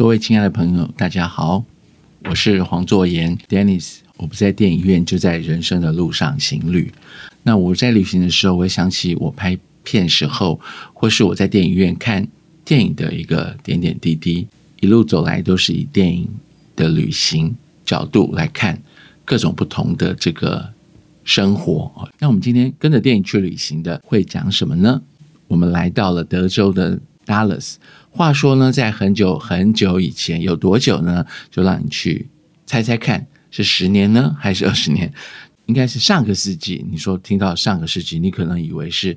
各位亲爱的朋友，大家好，我是黄作言 Dennis。我不在电影院，就在人生的路上行旅。那我在旅行的时候，我会想起我拍片时候，或是我在电影院看电影的一个点点滴滴。一路走来，都是以电影的旅行角度来看各种不同的这个生活。那我们今天跟着电影去旅行的，会讲什么呢？我们来到了德州的 Dallas。话说呢，在很久很久以前，有多久呢？就让你去猜猜看，是十年呢，还是二十年？应该是上个世纪。你说听到上个世纪，你可能以为是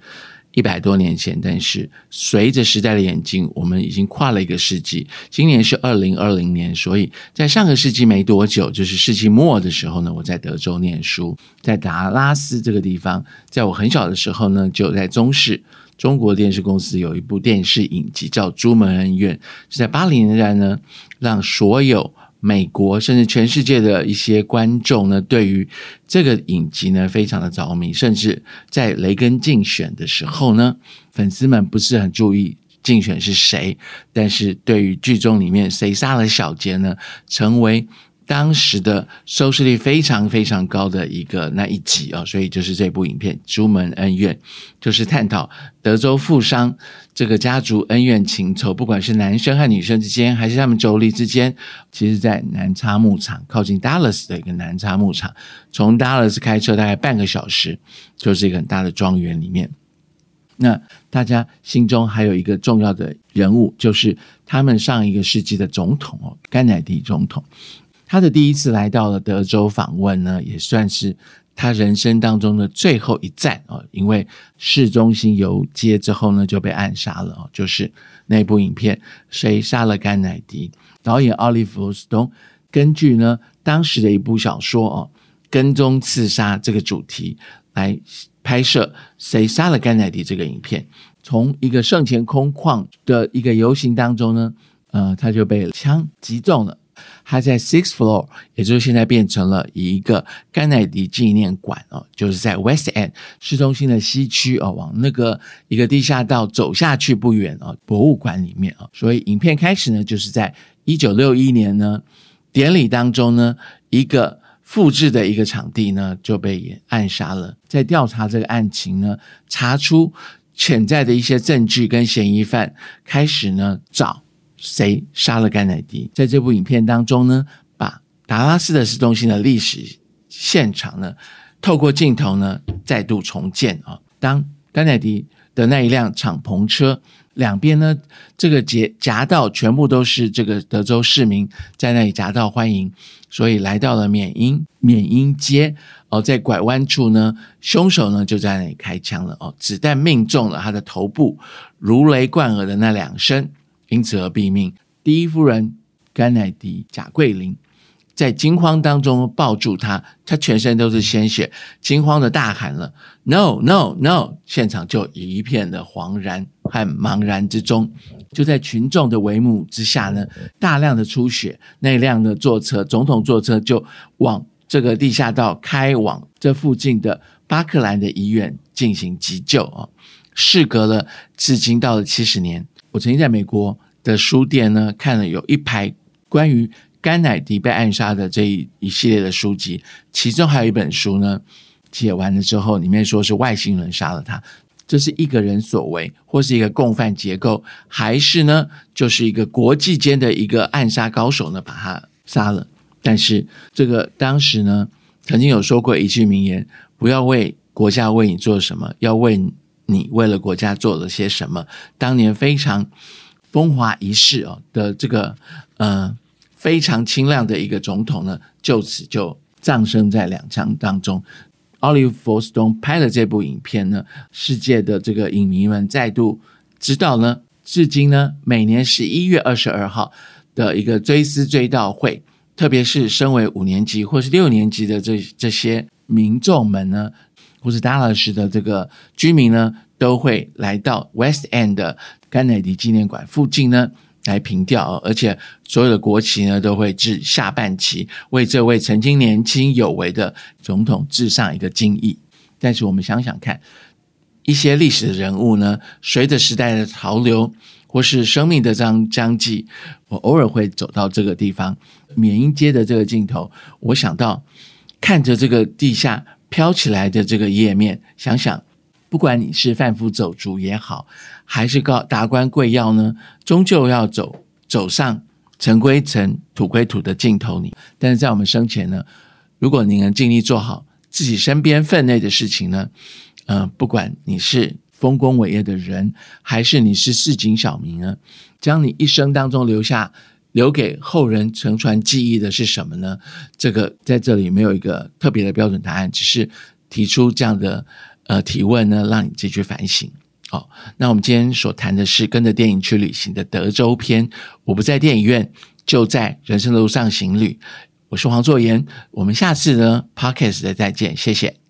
一百多年前，但是随着时代的演进，我们已经跨了一个世纪。今年是二零二零年，所以在上个世纪没多久，就是世纪末的时候呢，我在德州念书，在达拉斯这个地方，在我很小的时候呢，就在中市。中国电视公司有一部电视影集叫《朱门恩怨》，是在八零年代呢，让所有美国甚至全世界的一些观众呢，对于这个影集呢非常的着迷。甚至在雷根竞选的时候呢，粉丝们不是很注意竞选是谁，但是对于剧中里面谁杀了小杰呢，成为。当时的收视率非常非常高的一个那一集啊，所以就是这部影片《朱门恩怨》，就是探讨德州富商这个家族恩怨情仇，不管是男生和女生之间，还是他们妯娌之间。其实，在南叉牧场靠近 Dallas 的一个南叉牧场，从 Dallas 开车大概半个小时，就是一个很大的庄园里面。那大家心中还有一个重要的人物，就是他们上一个世纪的总统哦，甘乃迪总统。他的第一次来到了德州访问呢，也算是他人生当中的最后一站哦。因为市中心游街之后呢，就被暗杀了哦。就是那部影片《谁杀了甘乃迪》，导演奥利弗·斯通根据呢当时的一部小说哦，《跟踪刺杀》这个主题来拍摄《谁杀了甘乃迪》这个影片。从一个圣前空旷的一个游行当中呢，呃，他就被枪击中了。他在 Sixth Floor，也就是现在变成了一个甘乃迪纪念馆哦，就是在 West End 市中心的西区哦，往那个一个地下道走下去不远哦，博物馆里面哦。所以影片开始呢，就是在一九六一年呢典礼当中呢，一个复制的一个场地呢就被暗杀了。在调查这个案情呢，查出潜在的一些证据跟嫌疑犯，开始呢找。谁杀了甘乃迪？在这部影片当中呢，把达拉斯的市中心的历史现场呢，透过镜头呢，再度重建啊。当甘乃迪的那一辆敞篷车两边呢，这个夹夹道全部都是这个德州市民在那里夹道欢迎，所以来到了缅因缅因街哦，在拐弯处呢，凶手呢就在那里开枪了哦，子弹命中了他的头部，如雷贯耳的那两声。因此而毙命。第一夫人甘乃迪贾桂林在惊慌当中抱住他，他全身都是鲜血，惊慌的大喊了 “No No No”，现场就一片的惶然和茫然之中。就在群众的围幕之下呢，大量的出血，那辆的坐车，总统坐车就往这个地下道开往这附近的巴克兰的医院进行急救啊。事隔了至今到了七十年。我曾经在美国的书店呢看了有一排关于甘乃迪被暗杀的这一一系列的书籍，其中还有一本书呢，解完了之后，里面说是外星人杀了他，这是一个人所为，或是一个共犯结构，还是呢，就是一个国际间的一个暗杀高手呢把他杀了？但是这个当时呢，曾经有说过一句名言：不要为国家为你做什么，要为。你为了国家做了些什么？当年非常风华一世哦的这个呃非常清亮的一个总统呢，就此就葬身在两枪当中。奥利弗·斯通拍了这部影片呢，世界的这个影迷们再度知道呢，至今呢，每年十一月二十二号的一个追思追悼会，特别是身为五年级或是六年级的这这些民众们呢。或是达拉斯的这个居民呢，都会来到 West End 的甘乃迪纪念馆附近呢来凭吊，而且所有的国旗呢都会致下半旗，为这位曾经年轻有为的总统致上一个敬意。但是我们想想看，一些历史的人物呢，随着时代的潮流，或是生命的张章迹，我偶尔会走到这个地方，缅因街的这个尽头，我想到看着这个地下飘起来的这个页面，想想，不管你是贩夫走卒也好，还是告达官贵要呢，终究要走走上尘归尘、土归土的尽头。你，但是在我们生前呢，如果你能尽力做好自己身边分内的事情呢，嗯，不管你是。丰功伟业的人，还是你是市井小民呢？将你一生当中留下、留给后人乘船记忆的是什么呢？这个在这里没有一个特别的标准答案，只是提出这样的呃提问呢，让你自己去反省。好，那我们今天所谈的是跟着电影去旅行的德州篇。我不在电影院，就在人生的路上行旅。我是黄作言，我们下次呢 podcast 的再见，谢谢。